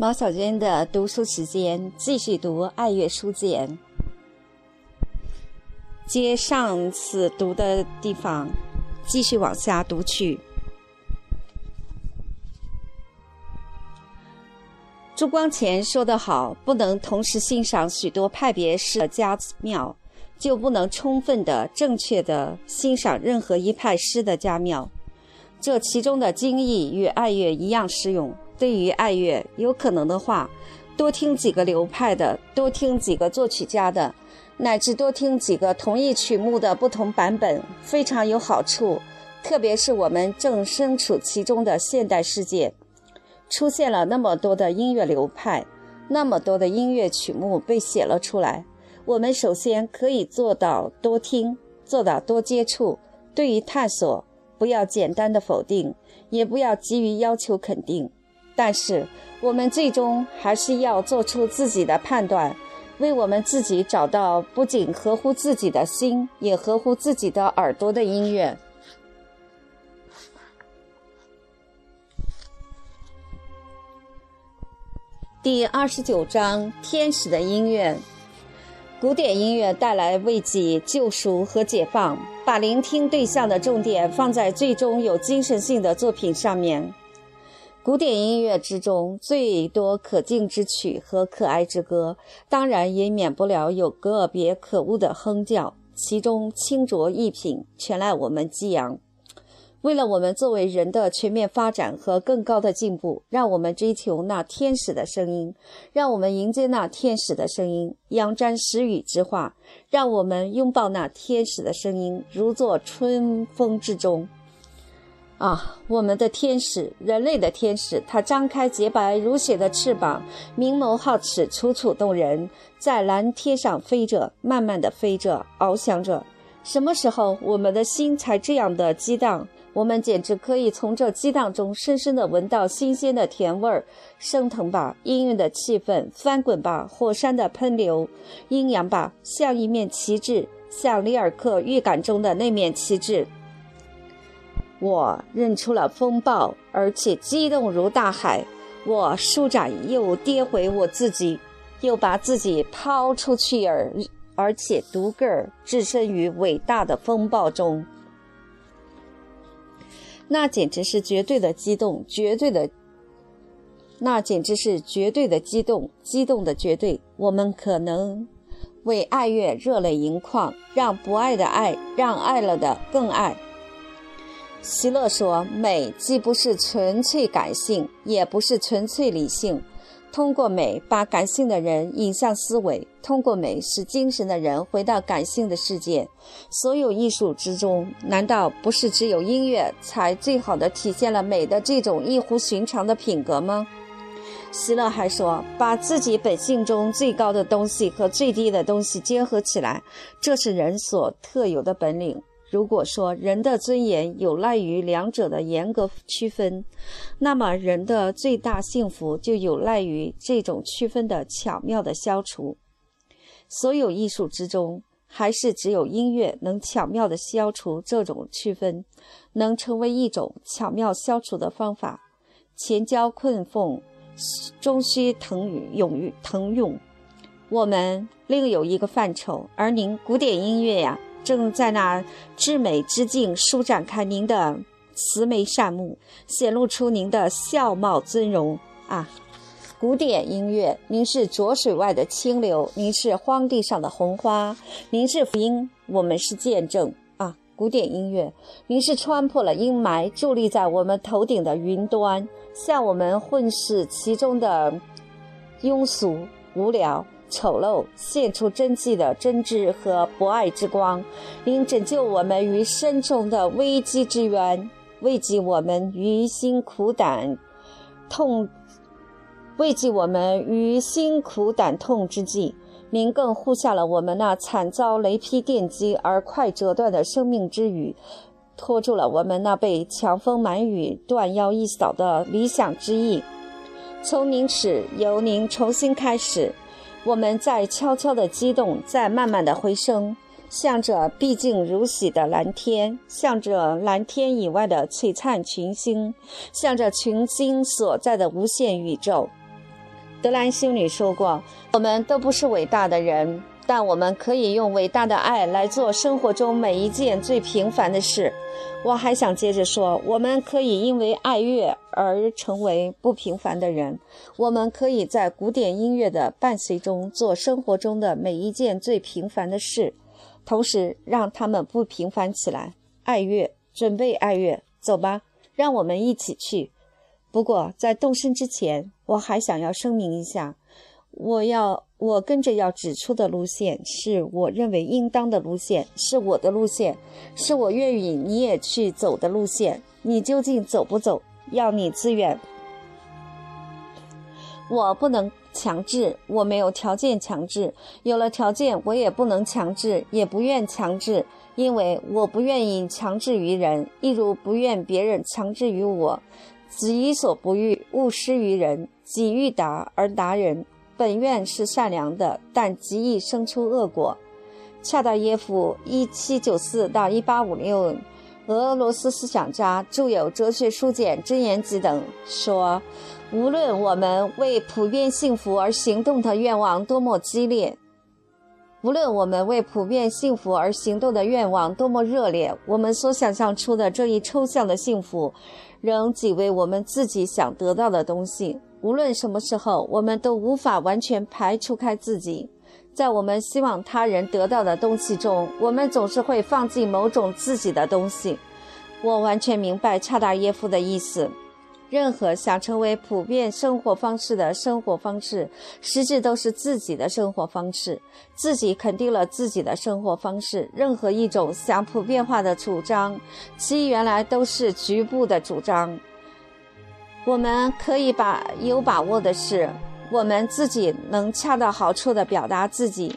毛小娟的读书时间，继续读《爱乐书简》，接上次读的地方，继续往下读去。朱光潜说得好：“不能同时欣赏许多派别诗的佳妙，就不能充分的、正确的欣赏任何一派诗的佳妙。这其中的精义与爱乐一样适用。”对于爱乐，有可能的话，多听几个流派的，多听几个作曲家的，乃至多听几个同一曲目的不同版本，非常有好处。特别是我们正身处其中的现代世界，出现了那么多的音乐流派，那么多的音乐曲目被写了出来。我们首先可以做到多听，做到多接触。对于探索，不要简单的否定，也不要急于要求肯定。但是，我们最终还是要做出自己的判断，为我们自己找到不仅合乎自己的心，也合乎自己的耳朵的音乐。第二十九章：天使的音乐。古典音乐带来慰藉、救赎和解放，把聆听对象的重点放在最终有精神性的作品上面。古典音乐之中最多可敬之曲和可爱之歌，当然也免不了有个别可恶的哼叫，其中清浊一品，全赖我们激扬。为了我们作为人的全面发展和更高的进步，让我们追求那天使的声音，让我们迎接那天使的声音，仰瞻时雨之化，让我们拥抱那天使的声音，如坐春风之中。啊，我们的天使，人类的天使，它张开洁白如雪的翅膀，明眸皓齿，楚楚动人，在蓝天上飞着，慢慢的飞着，翱翔着。什么时候我们的心才这样的激荡？我们简直可以从这激荡中深深的闻到新鲜的甜味儿，升腾吧，氤氲的气氛，翻滚吧，火山的喷流，阴阳吧，像一面旗帜，像里尔克预感中的那面旗帜。我认出了风暴，而且激动如大海。我舒展又跌回我自己，又把自己抛出去，而而且独个儿置身于伟大的风暴中。那简直是绝对的激动，绝对的，那简直是绝对的激动，激动的绝对。我们可能为爱乐热泪盈眶，让不爱的爱，让爱了的更爱。席勒说：“美既不是纯粹感性，也不是纯粹理性。通过美，把感性的人引向思维；通过美，使精神的人回到感性的世界。所有艺术之中，难道不是只有音乐才最好的体现了美的这种异乎寻常的品格吗？”席勒还说：“把自己本性中最高的东西和最低的东西结合起来，这是人所特有的本领。”如果说人的尊严有赖于两者的严格区分，那么人的最大幸福就有赖于这种区分的巧妙的消除。所有艺术之中，还是只有音乐能巧妙地消除这种区分，能成为一种巧妙消除的方法。前交困凤，终须腾于永于腾涌。我们另有一个范畴，而您古典音乐呀。正在那至美之境舒展开您的慈眉善目，显露出您的笑貌尊容啊！古典音乐，您是浊水外的清流，您是荒地上的红花，您是福音，我们是见证啊！古典音乐，您是穿破了阴霾，伫立在我们头顶的云端，向我们混世其中的庸俗无聊。丑陋献出真迹的真挚和博爱之光，您拯救我们于深重的危机之渊，慰藉我们于心苦胆痛，慰藉我们于心苦胆痛之际。您更护下了我们那惨遭雷劈电击而快折断的生命之羽，拖住了我们那被强风满雨断腰一扫的理想之翼。从您始，由您重新开始。我们在悄悄地激动，在慢慢地回升，向着毕竟如洗的蓝天，向着蓝天以外的璀璨群星，向着群星所在的无限宇宙。德兰修女说过：“我们都不是伟大的人，但我们可以用伟大的爱来做生活中每一件最平凡的事。”我还想接着说：“我们可以因为爱乐而成为不平凡的人。我们可以在古典音乐的伴随中做生活中的每一件最平凡的事，同时让他们不平凡起来。”爱乐，准备爱乐，走吧，让我们一起去。不过在动身之前，我还想要声明一下，我要我跟着要指出的路线是我认为应当的路线，是我的路线，是我愿意你也去走的路线。你究竟走不走，要你自愿。我不能强制，我没有条件强制，有了条件我也不能强制，也不愿强制，因为我不愿意强制于人，一如不愿别人强制于我。己所不欲，勿施于人。己欲达而达人，本愿是善良的，但极易生出恶果。恰达耶夫（一七九四到一八五六），俄罗斯思想家，著有《哲学书简》《真言集》等，说：无论我们为普遍幸福而行动的愿望多么激烈，无论我们为普遍幸福而行动的愿望多么热烈，我们所想象出的这一抽象的幸福。仍仅为我们自己想得到的东西。无论什么时候，我们都无法完全排除开自己。在我们希望他人得到的东西中，我们总是会放进某种自己的东西。我完全明白恰达耶夫的意思。任何想成为普遍生活方式的生活方式，实质都是自己的生活方式。自己肯定了自己的生活方式。任何一种想普遍化的主张，其原来都是局部的主张。我们可以把有把握的是，我们自己能恰到好处的表达自己。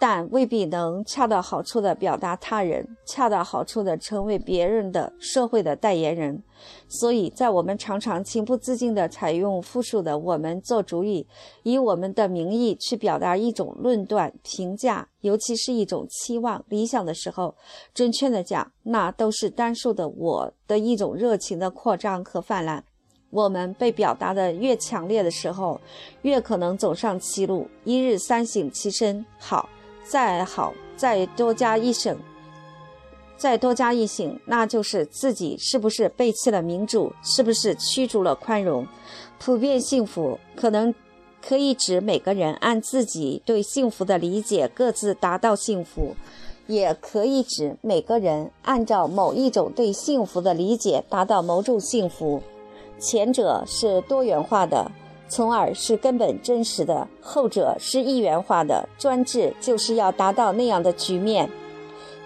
但未必能恰到好处的表达他人，恰到好处的成为别人的社会的代言人。所以在我们常常情不自禁地采用复数的“我们”做主语，以我们的名义去表达一种论断、评价，尤其是一种期望、理想的时候，准确的讲，那都是单数的“我”的一种热情的扩张和泛滥。我们被表达的越强烈的时候，越可能走上歧路。一日三省其身，好。再好，再多加一省，再多加一省，那就是自己是不是背弃了民主，是不是驱逐了宽容？普遍幸福可能可以指每个人按自己对幸福的理解各自达到幸福，也可以指每个人按照某一种对幸福的理解达到某种幸福。前者是多元化的。从而是根本真实的，后者是一元化的专制，就是要达到那样的局面，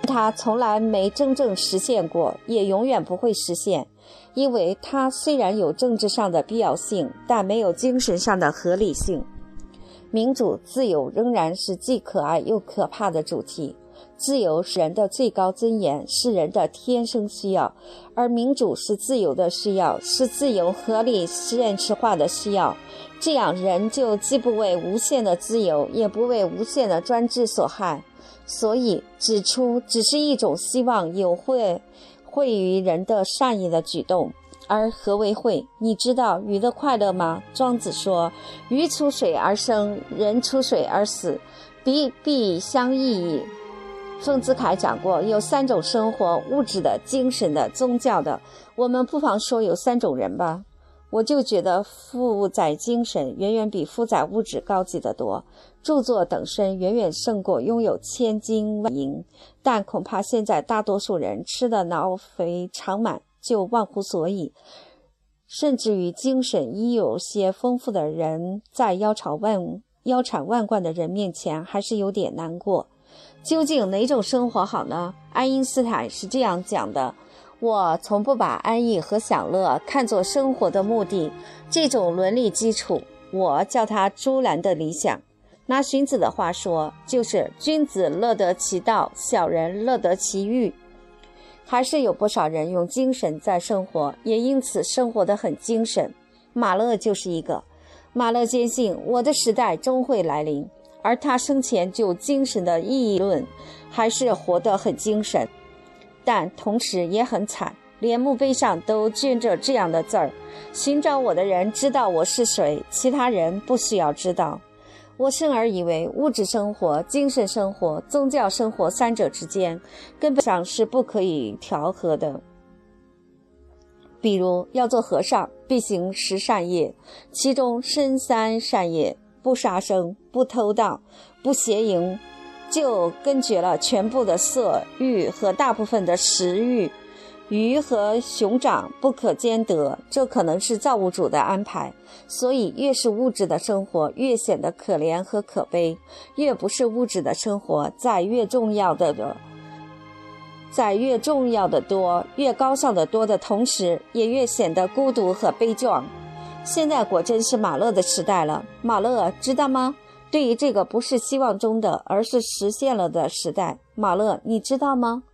它从来没真正实现过，也永远不会实现，因为它虽然有政治上的必要性，但没有精神上的合理性。民主自由仍然是既可爱又可怕的主题。自由是人的最高尊严，是人的天生需要，而民主是自由的需要，是自由合理现实化的需要。这样，人就既不为无限的自由，也不为无限的专制所害。所以，指出只是一种希望有会会于人的善意的举动。而何为会？你知道鱼的快乐吗？庄子说：“鱼出水而生，人出水而死，必必相异矣。”丰子恺讲过，有三种生活：物质的、精神的、宗教的。我们不妨说有三种人吧。我就觉得富载精神远远比富载物质高级得多，著作等身远远胜过拥有千金万银。但恐怕现在大多数人吃的脑肥肠满，就忘乎所以，甚至于精神已有些丰富的人，在腰缠万腰缠万贯的人面前，还是有点难过。究竟哪种生活好呢？爱因斯坦是这样讲的：“我从不把安逸和享乐看作生活的目的，这种伦理基础，我叫它朱兰的理想。拿荀子的话说，就是君子乐得其道，小人乐得其欲。还是有不少人用精神在生活，也因此生活得很精神。马勒就是一个。马勒坚信，我的时代终会来临。”而他生前就精神的议论，还是活得很精神，但同时也很惨。连墓碑上都镌着这样的字儿：“寻找我的人知道我是谁，其他人不需要知道。”我生而以为，物质生活、精神生活、宗教生活三者之间根本上是不可以调和的。比如要做和尚，必行十善业，其中深三善业：不杀生、不偷盗、不邪淫，就根绝了全部的色欲和大部分的食欲。鱼和熊掌不可兼得，这可能是造物主的安排。所以，越是物质的生活，越显得可怜和可悲；越不是物质的生活，在越重要的。在越重要的多、越高尚的多的同时，也越显得孤独和悲壮。现在果真是马勒的时代了，马勒知道吗？对于这个不是希望中的，而是实现了的时代，马勒你知道吗？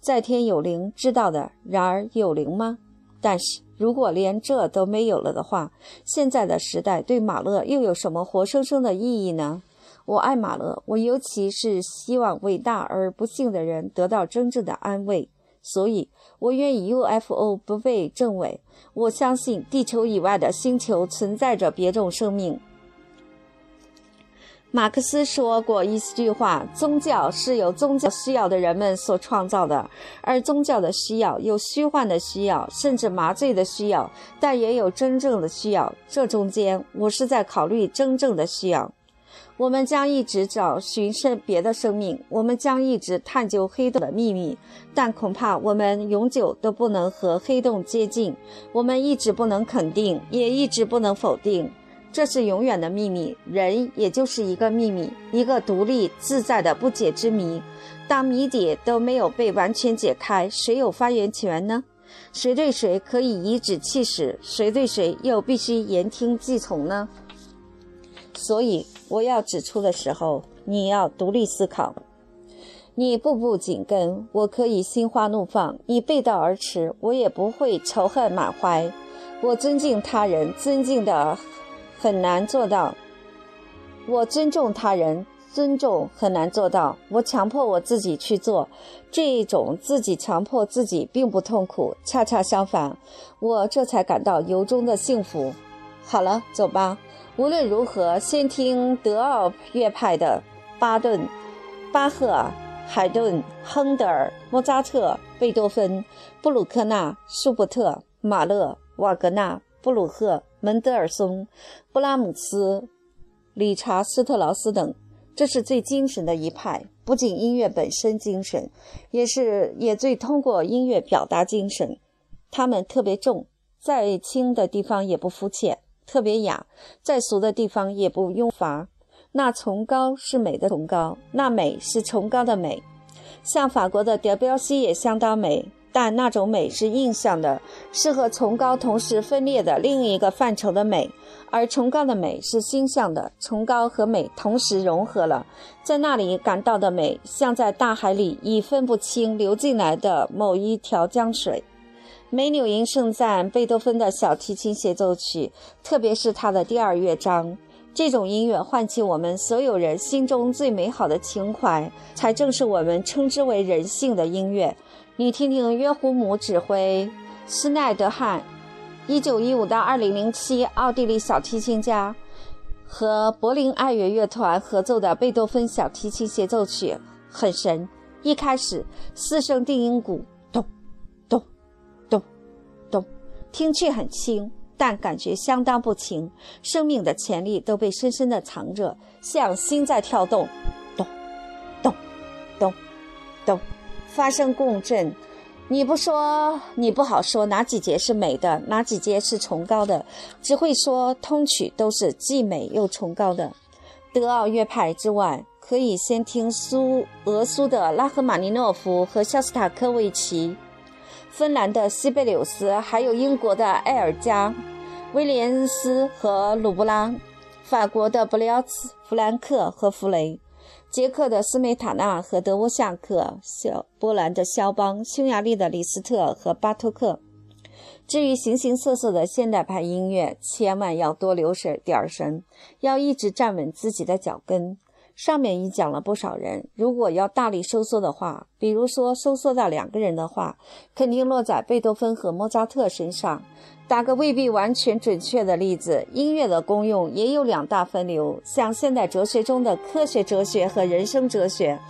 在天有灵，知道的。然而有灵吗？但是如果连这都没有了的话，现在的时代对马勒又有什么活生生的意义呢？我爱马勒，我尤其是希望伟大而不幸的人得到真正的安慰，所以我愿以 UFO 不被证伪。我相信地球以外的星球存在着别种生命。马克思说过一句话：“宗教是由宗教需要的人们所创造的，而宗教的需要有虚幻的需要，甚至麻醉的需要，但也有真正的需要。这中间，我是在考虑真正的需要。”我们将一直找寻生别的生命，我们将一直探究黑洞的秘密，但恐怕我们永久都不能和黑洞接近。我们一直不能肯定，也一直不能否定，这是永远的秘密。人也就是一个秘密，一个独立自在的不解之谜。当谜底都没有被完全解开，谁有发言权呢？谁对谁可以颐指气使？谁对谁又必须言听计从呢？所以。我要指出的时候，你要独立思考。你步步紧跟，我可以心花怒放；你背道而驰，我也不会仇恨满怀。我尊敬他人，尊敬的很难做到；我尊重他人，尊重很难做到。我强迫我自己去做这一种自己强迫自己，并不痛苦，恰恰相反，我这才感到由衷的幸福。好了，走吧。无论如何，先听德奥乐派的巴顿、巴赫、海顿、亨德尔、莫扎特、贝多芬、布鲁克纳、舒伯特、马勒、瓦格纳、布鲁赫、门德尔松、布拉姆斯、理查斯特劳斯等。这是最精神的一派，不仅音乐本身精神，也是也最通过音乐表达精神。他们特别重，再轻的地方也不肤浅。特别雅，再俗的地方也不用乏。那崇高是美的崇高，那美是崇高的美。像法国的德彪西也相当美，但那种美是印象的，是和崇高同时分裂的另一个范畴的美。而崇高的美是心象的，崇高和美同时融合了，在那里感到的美，像在大海里已分不清流进来的某一条江水。美纽因盛赞贝多芬的小提琴协奏曲，特别是他的第二乐章。这种音乐唤起我们所有人心中最美好的情怀，才正是我们称之为人性的音乐。你听听约胡姆指挥施耐德汉，1915到2007，奥地利小提琴家和柏林爱乐乐团合奏的贝多芬小提琴协奏曲，很神。一开始，四声定音鼓。听去很轻，但感觉相当不轻。生命的潜力都被深深的藏着，像心在跳动，咚，咚，咚，咚，发生共振。你不说，你不好说哪几节是美的，哪几节是崇高的，只会说通曲都是既美又崇高的。德奥乐派之外，可以先听苏俄苏的拉赫玛尼诺夫和肖斯塔科维奇。芬兰的西贝柳斯，还有英国的埃尔加、威廉斯和鲁布拉，法国的布廖茨、弗兰克和弗雷，捷克的斯梅塔纳和德沃夏克，肖波兰的肖邦，匈牙利的李斯特和巴托克。至于形形色色的现代派音乐，千万要多留神点儿神，要一直站稳自己的脚跟。上面已讲了不少人，如果要大力收缩的话，比如说收缩到两个人的话，肯定落在贝多芬和莫扎特身上。打个未必完全准确的例子，音乐的功用也有两大分流，像现代哲学中的科学哲学和人生哲学。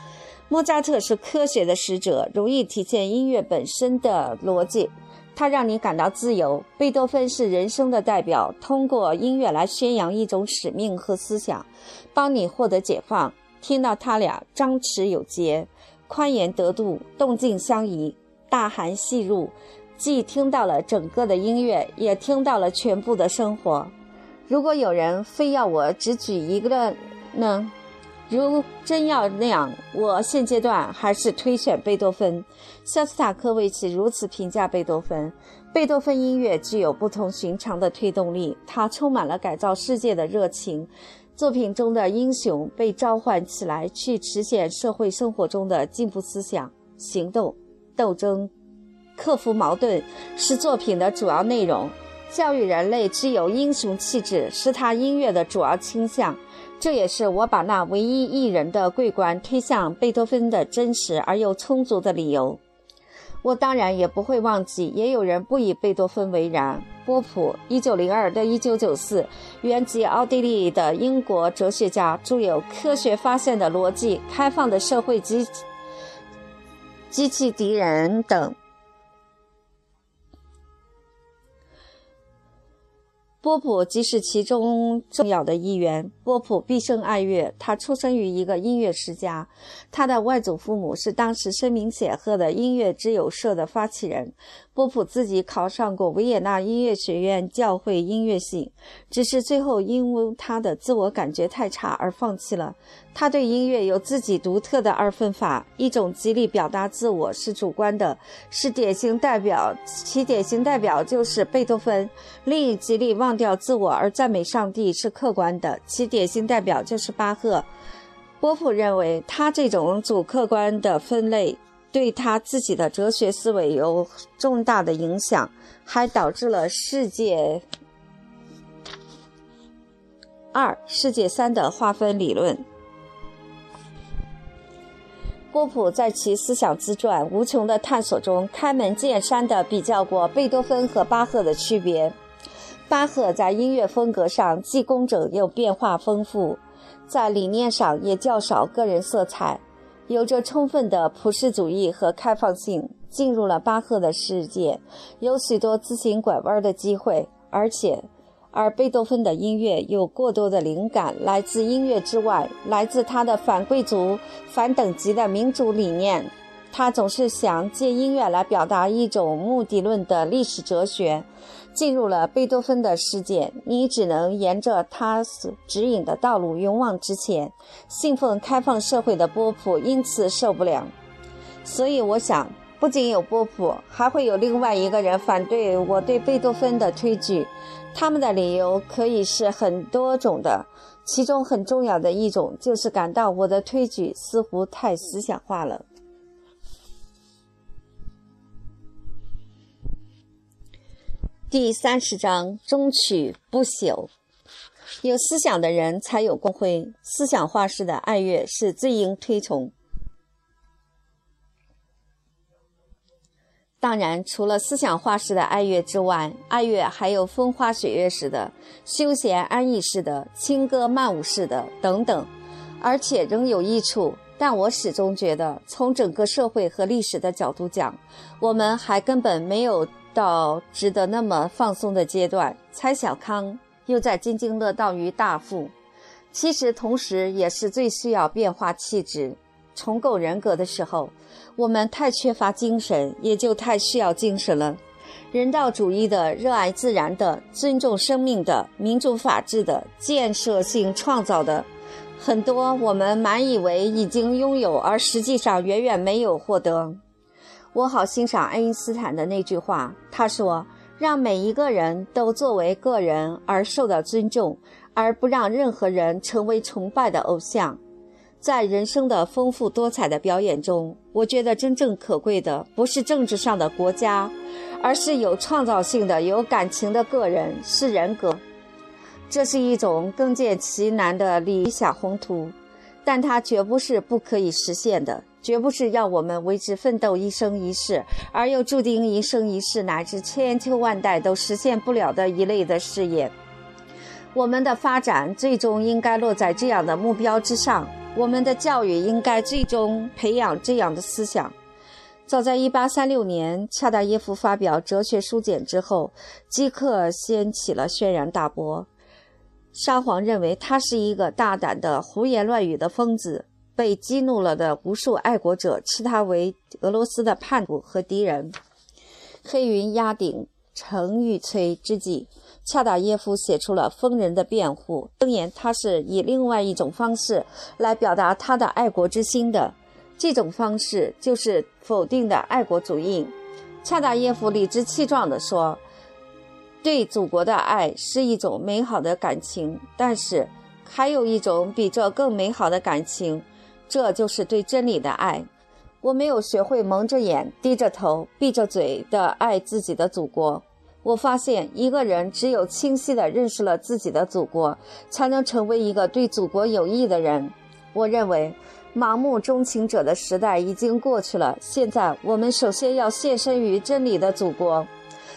莫扎特是科学的使者，容易体现音乐本身的逻辑，它让你感到自由。贝多芬是人生的代表，通过音乐来宣扬一种使命和思想，帮你获得解放。听到他俩张弛有节，宽严得度，动静相宜，大含细入。既听到了整个的音乐，也听到了全部的生活。如果有人非要我只举一个呢？如真要那样，我现阶段还是推选贝多芬。肖斯塔科维奇如此评价贝多芬：贝多芬音乐具有不同寻常的推动力，它充满了改造世界的热情。作品中的英雄被召唤起来，去实现社会生活中的进步思想、行动、斗争。克服矛盾是作品的主要内容，教育人类具有英雄气质是他音乐的主要倾向。这也是我把那唯一一人的桂冠推向贝多芬的真实而又充足的理由。我当然也不会忘记，也有人不以贝多芬为然。波普（一九零二到一九九四）原籍奥地利的英国哲学家，著有《科学发现的逻辑》《开放的社会及机器敌人》等。波普即是其中重要的一员。波普毕生爱乐，他出生于一个音乐世家，他的外祖父母是当时声名显赫的音乐之友社的发起人。波普自己考上过维也纳音乐学院教会音乐系，只是最后因为他的自我感觉太差而放弃了。他对音乐有自己独特的二分法：一种极力表达自我是主观的，是典型代表，其典型代表就是贝多芬；另一极力忘掉自我而赞美上帝是客观的，其典典型代表就是巴赫。波普认为，他这种主客观的分类。对他自己的哲学思维有重大的影响，还导致了世界二、世界三的划分理论。波普在其思想自传《无穷的探索》中开门见山地比较过贝多芬和巴赫的区别。巴赫在音乐风格上既工整又变化丰富，在理念上也较少个人色彩。有着充分的普世主义和开放性，进入了巴赫的世界，有许多自行拐弯的机会，而且，而贝多芬的音乐有过多的灵感来自音乐之外，来自他的反贵族、反等级的民主理念。他总是想借音乐来表达一种目的论的历史哲学。进入了贝多芬的世界，你只能沿着他所指引的道路勇往直前。信奉开放社会的波普因此受不了。所以，我想，不仅有波普，还会有另外一个人反对我对贝多芬的推举。他们的理由可以是很多种的，其中很重要的一种就是感到我的推举似乎太思想化了。第三十章：终曲不朽。有思想的人才有光辉。思想化式的爱乐是最应推崇。当然，除了思想化式的爱乐之外，爱乐还有风花雪月式的、休闲安逸式的、轻歌曼舞式的等等，而且仍有益处。但我始终觉得，从整个社会和历史的角度讲，我们还根本没有。到值得那么放松的阶段，蔡小康又在津津乐道于大富，其实同时也是最需要变化气质、重构人格的时候。我们太缺乏精神，也就太需要精神了。人道主义的、热爱自然的、尊重生命的、民主法治的、建设性创造的，很多我们满以为已经拥有，而实际上远远没有获得。我好欣赏爱因斯坦的那句话，他说：“让每一个人都作为个人而受到尊重，而不让任何人成为崇拜的偶像。”在人生的丰富多彩的表演中，我觉得真正可贵的不是政治上的国家，而是有创造性的、有感情的个人，是人格。这是一种更见其难的理想宏图。但它绝不是不可以实现的，绝不是要我们为之奋斗一生一世，而又注定一生一世乃至千秋万代都实现不了的一类的事业。我们的发展最终应该落在这样的目标之上，我们的教育应该最终培养这样的思想。早在1836年，恰达耶夫发表《哲学书简》之后，即刻掀起了轩然大波。沙皇认为他是一个大胆的胡言乱语的疯子，被激怒了的无数爱国者视他为俄罗斯的叛徒和敌人。黑云压顶，城欲摧之际，恰达耶夫写出了疯人的辩护，声言他是以另外一种方式来表达他的爱国之心的。这种方式就是否定的爱国主义。恰达耶夫理直气壮地说：“对祖国的爱是一种美好的感情，但是还有一种比这更美好的感情，这就是对真理的爱。我没有学会蒙着眼、低着头、闭着嘴的爱自己的祖国。我发现，一个人只有清晰地认识了自己的祖国，才能成为一个对祖国有益的人。我认为。”盲目钟情者的时代已经过去了。现在，我们首先要献身于真理的祖国。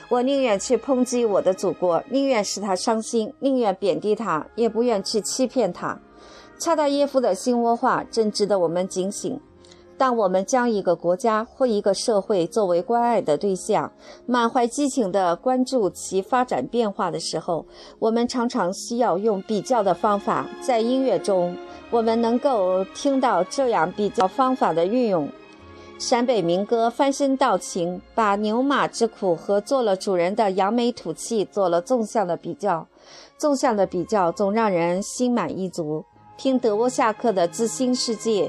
我宁愿去抨击我的祖国，宁愿使他伤心，宁愿贬低他，也不愿去欺骗他。恰达耶夫的心窝话正值得我们警醒。当我们将一个国家或一个社会作为关爱的对象，满怀激情地关注其发展变化的时候，我们常常需要用比较的方法，在音乐中。我们能够听到这样比较方法的运用，陕北民歌翻身道情，把牛马之苦和做了主人的扬眉吐气做了纵向的比较，纵向的比较总让人心满意足。听德沃夏克的《自新世界》，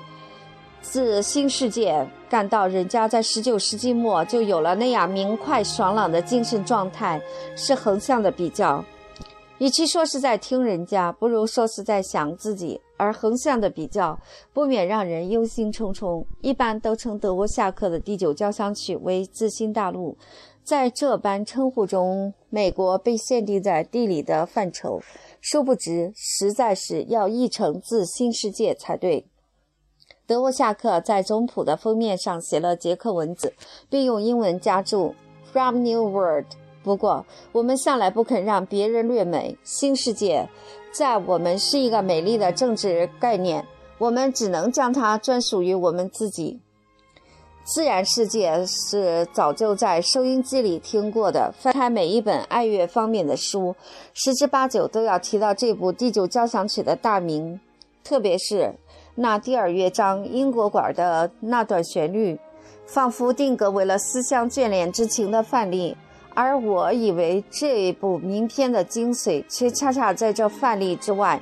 自新世界感到人家在十九世纪末就有了那样明快爽朗的精神状态，是横向的比较。与其说是在听人家，不如说是在想自己。而横向的比较，不免让人忧心忡忡。一般都称德沃夏克的第九交响曲为“自新大陆”。在这般称呼中，美国被限定在地理的范畴。殊不知，实在是要译成“自新世界”才对。德沃夏克在总谱的封面上写了捷克文字，并用英文加注 “From New World”。不过，我们向来不肯让别人略美。新世界，在我们是一个美丽的政治概念，我们只能将它专属于我们自己。自然世界是早就在收音机里听过的。翻开每一本爱乐方面的书，十之八九都要提到这部第九交响曲的大名，特别是那第二乐章英国馆的那段旋律，仿佛定格为了思乡眷恋之情的范例。而我以为这部名篇的精髓，却恰恰在这范例之外。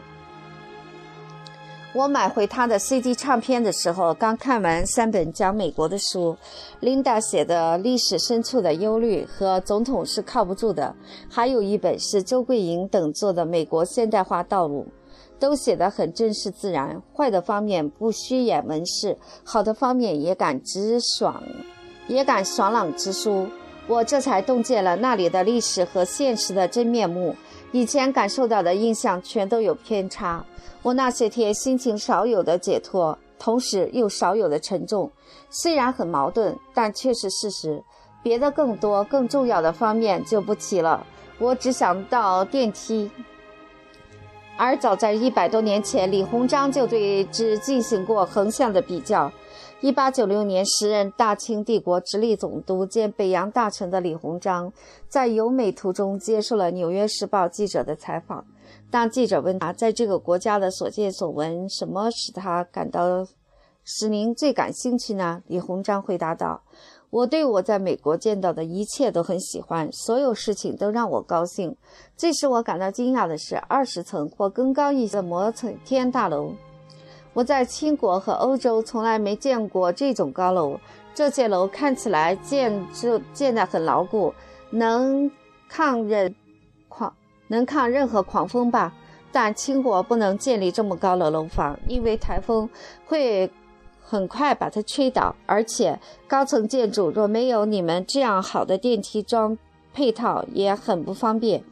我买回他的 CD 唱片的时候，刚看完三本讲美国的书，琳达写的《历史深处的忧虑》和《总统是靠不住的》，还有一本是周桂莹等做的《美国现代化道路》，都写得很真实自然。坏的方面不虚掩文饰，好的方面也敢直爽，也敢爽朗直抒。我这才洞见了那里的历史和现实的真面目，以前感受到的印象全都有偏差。我那些天心情少有的解脱，同时又少有的沉重，虽然很矛盾，但却是事实。别的更多更重要的方面就不提了，我只想到电梯。而早在一百多年前，李鸿章就对之进行过横向的比较。一八九六年，时任大清帝国直隶总督兼北洋大臣的李鸿章，在游美途中接受了《纽约时报》记者的采访。当记者问他在这个国家的所见所闻，什么使他感到使您最感兴趣呢？李鸿章回答道：“我对我在美国见到的一切都很喜欢，所有事情都让我高兴。最使我感到惊讶的是二十层或更高一些的摩天大楼。”我在清国和欧洲从来没见过这种高楼，这些楼看起来建筑建得很牢固，能抗忍狂能抗任何狂风吧？但清国不能建立这么高的楼房，因为台风会很快把它吹倒，而且高层建筑若没有你们这样好的电梯装配套，也很不方便。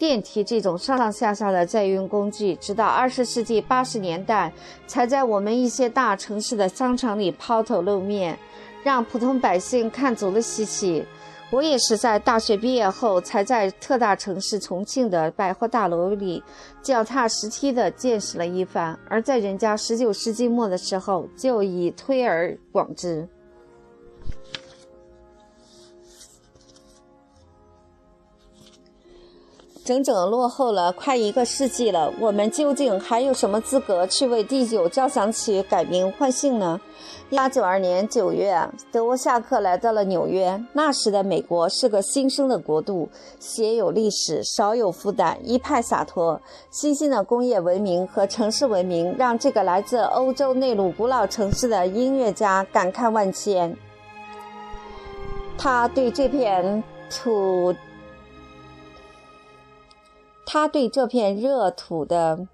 电梯这种上上下下的载运工具，直到二十世纪八十年代才在我们一些大城市的商场里抛头露面，让普通百姓看足了稀奇。我也是在大学毕业后，才在特大城市重庆的百货大楼里脚踏实地的见识了一番，而在人家十九世纪末的时候，就已推而广之。整整落后了快一个世纪了，我们究竟还有什么资格去为第九交响曲改名换姓呢？一八九二年九月，德沃夏克来到了纽约。那时的美国是个新生的国度，鲜有历史，少有负担，一派洒脱。新兴的工业文明和城市文明让这个来自欧洲内陆古老城市的音乐家感慨万千。他对这片土。他对这片热土的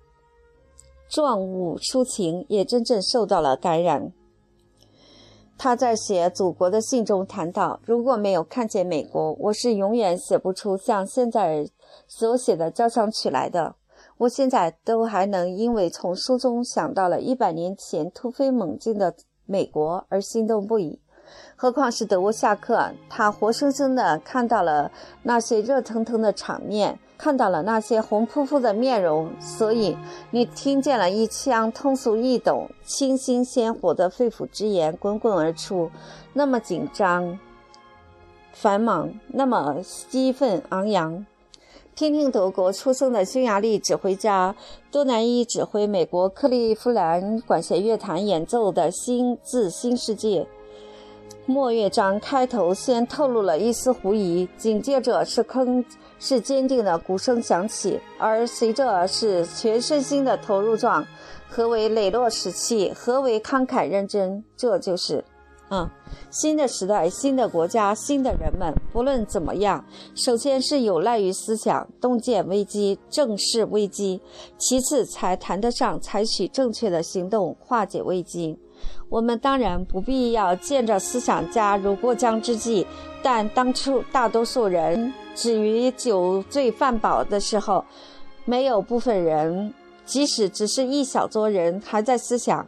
壮物抒情也真正受到了感染。他在写祖国的信中谈到：“如果没有看见美国，我是永远写不出像现在所写的交响曲来的。我现在都还能因为从书中想到了一百年前突飞猛进的美国而心动不已。”何况是德沃夏克，他活生生地看到了那些热腾腾的场面，看到了那些红扑扑的面容，所以你听见了一腔通俗易懂、清新鲜活的肺腑之言滚滚而出，那么紧张、繁忙，那么激愤昂扬。听听德国出生的匈牙利指挥家多南伊指挥美国克利夫兰管弦乐团演奏的《新自新世界》。末乐章开头先透露了一丝狐疑，紧接着是铿是坚定的鼓声响起，而随着是全身心的投入状。何为磊落士气？何为慷慨认真？这就是，嗯，新的时代，新的国家，新的人们。不论怎么样，首先是有赖于思想洞见危机，正视危机，其次才谈得上采取正确的行动化解危机。我们当然不必要见着思想家如过江之鲫，但当初大多数人止于酒醉饭饱的时候，没有部分人，即使只是一小撮人，还在思想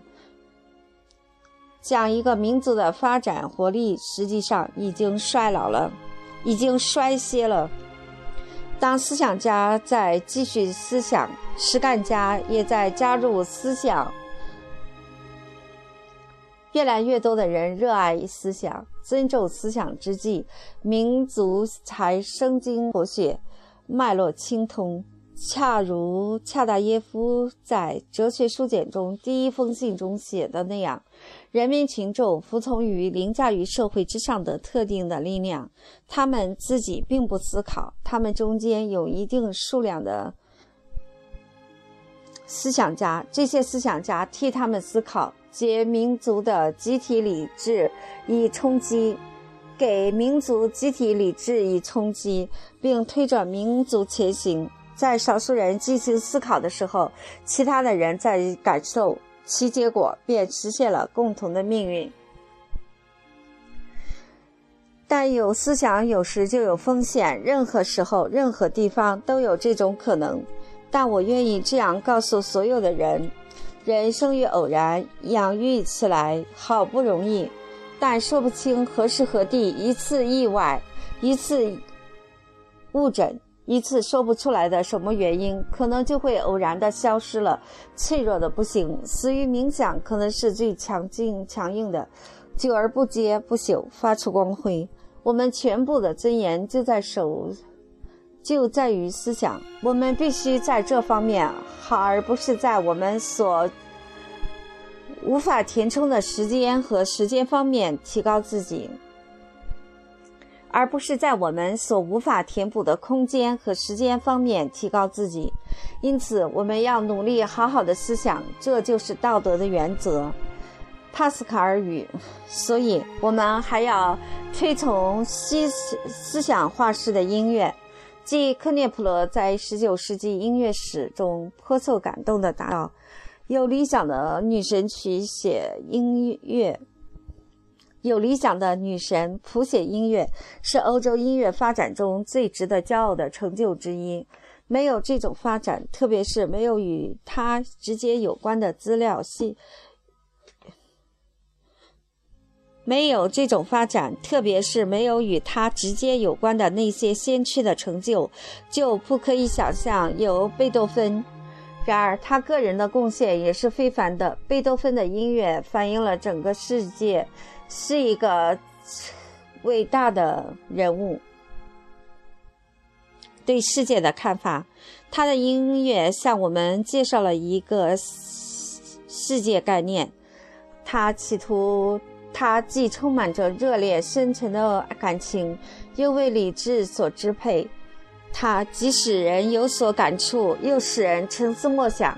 讲一个民族的发展活力，实际上已经衰老了，已经衰歇了。当思想家在继续思想，实干家也在加入思想。越来越多的人热爱思想、尊重思想之际，民族才生津活血、脉络清通。恰如恰达耶夫在《哲学书简》中第一封信中写的那样：“人民群众服从于凌驾于社会之上的特定的力量，他们自己并不思考，他们中间有一定数量的思想家，这些思想家替他们思考。”皆民族的集体理智以冲击，给民族集体理智以冲击，并推着民族前行。在少数人进行思考的时候，其他的人在感受，其结果便实现了共同的命运。但有思想，有时就有风险。任何时候、任何地方都有这种可能。但我愿意这样告诉所有的人。人生于偶然，养育起来好不容易，但说不清何时何地一次意外，一次误诊，一次说不出来的什么原因，可能就会偶然的消失了，脆弱的不行，死于冥想，可能是最强劲强硬的，久而不竭不朽，发出光辉。我们全部的尊严就在手。就在于思想，我们必须在这方面好，而不是在我们所无法填充的时间和时间方面提高自己，而不是在我们所无法填补的空间和时间方面提高自己。因此，我们要努力好好的思想，这就是道德的原则。帕斯卡尔语。所以，我们还要推崇思思想化式的音乐。即克涅普勒在19世纪音乐史中颇受感动的答道：“有理想的女神曲写音乐，有理想的女神谱写音乐，是欧洲音乐发展中最值得骄傲的成就之一。没有这种发展，特别是没有与它直接有关的资料系。没有这种发展，特别是没有与他直接有关的那些先驱的成就，就不可以想象有贝多芬。然而，他个人的贡献也是非凡的。贝多芬的音乐反映了整个世界，是一个伟大的人物对世界的看法。他的音乐向我们介绍了一个世界概念。他企图。他既充满着热烈深沉的感情，又为理智所支配。他既使人有所感触，又使人沉思默想。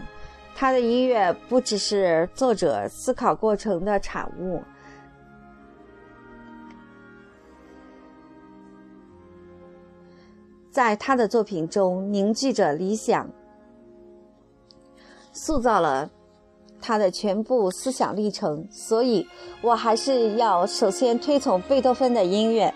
他的音乐不只是作者思考过程的产物，在他的作品中凝聚着理想，塑造了。他的全部思想历程，所以我还是要首先推崇贝多芬的音乐。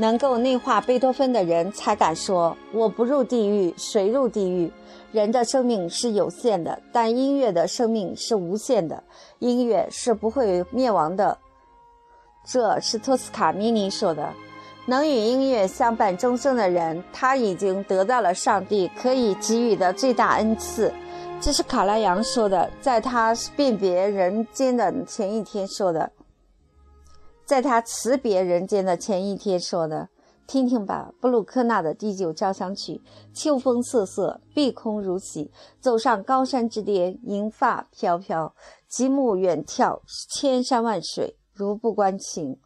能够内化贝多芬的人才敢说：“我不入地狱，谁入地狱？”人的生命是有限的，但音乐的生命是无限的，音乐是不会灭亡的。这是托斯卡尼尼说的。能与音乐相伴终生的人，他已经得到了上帝可以给予的最大恩赐。这是卡拉扬说的，在他辨别人间的前一天说的，在他辞别人间的前一天说的。听听吧，布鲁克纳的第九交响曲。秋风瑟瑟，碧空如洗，走上高山之巅，银发飘飘，极目远眺，千山万水如不关情。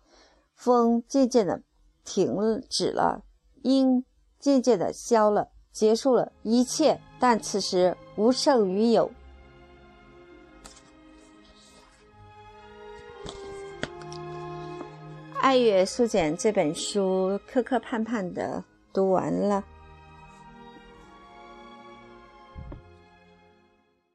风渐渐的停止了，音渐渐的消了，结束了一切。但此时无胜于有。《爱乐书简》这本书磕磕绊绊的读完了。